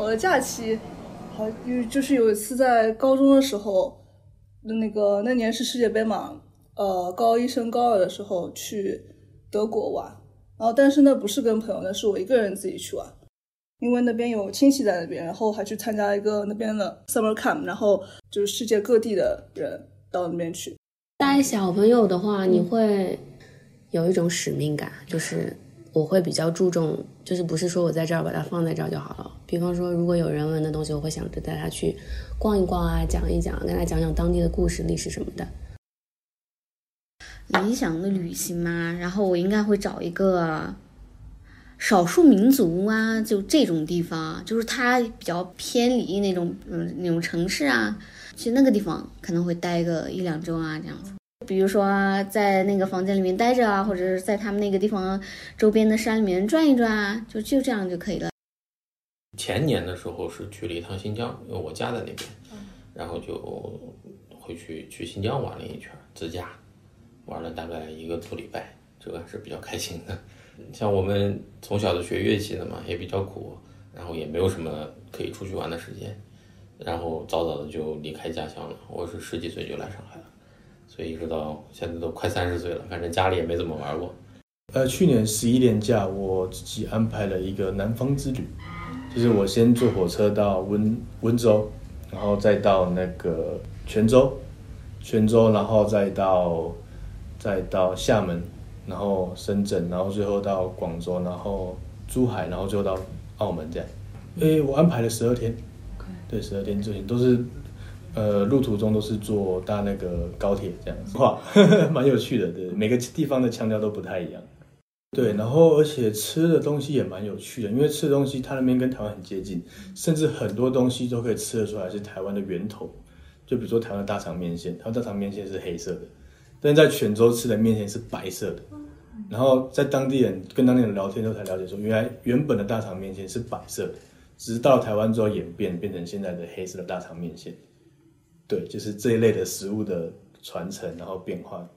好的假期，好就就是有一次在高中的时候，那个那年是世界杯嘛，呃，高一升高二的时候去德国玩，然后但是那不是跟朋友，那是我一个人自己去玩，因为那边有亲戚在那边，然后还去参加一个那边的 summer camp，然后就是世界各地的人到那边去。带小朋友的话，你会有一种使命感，就是我会比较注重，就是不是说我在这儿把它放在这儿就好了。比方说，如果有人文的东西，我会想着带他去逛一逛啊，讲一讲，跟他讲讲当地的故事、历史什么的。理想的旅行嘛，然后我应该会找一个少数民族啊，就这种地方，就是它比较偏离那种嗯那种城市啊，去那个地方可能会待个一两周啊这样子。比如说在那个房间里面待着啊，或者是在他们那个地方周边的山里面转一转啊，就就这样就可以了。前年的时候是去了一趟新疆，因为我家在那边，然后就回去去新疆玩了一圈，自驾。玩了大概一个多礼拜，这个还是比较开心的。像我们从小的学乐器的嘛，也比较苦，然后也没有什么可以出去玩的时间，然后早早的就离开家乡了。我是十几岁就来上海，所以一直到现在都快三十岁了，反正家里也没怎么玩过。呃，去年十一年假，我自己安排了一个南方之旅，就是我先坐火车到温温州，然后再到那个泉州，泉州，然后再到。再到厦门，然后深圳，然后最后到广州，然后珠海，然后最后到澳门这样。诶，我安排了十二天，对，十二天之前都是，呃，路途中都是坐搭那个高铁这样子，哇，蛮有趣的，对，每个地方的腔调都不太一样。对，然后而且吃的东西也蛮有趣的，因为吃的东西它那边跟台湾很接近，甚至很多东西都可以吃得出来是台湾的源头。就比如说台湾的大肠面线，台湾大肠面线是黑色的。但在泉州吃的面线是白色的，然后在当地人跟当地人聊天之后才了解说，原来原本的大肠面线是白色的，直到台湾之后演变变成现在的黑色的大肠面线。对，就是这一类的食物的传承，然后变化。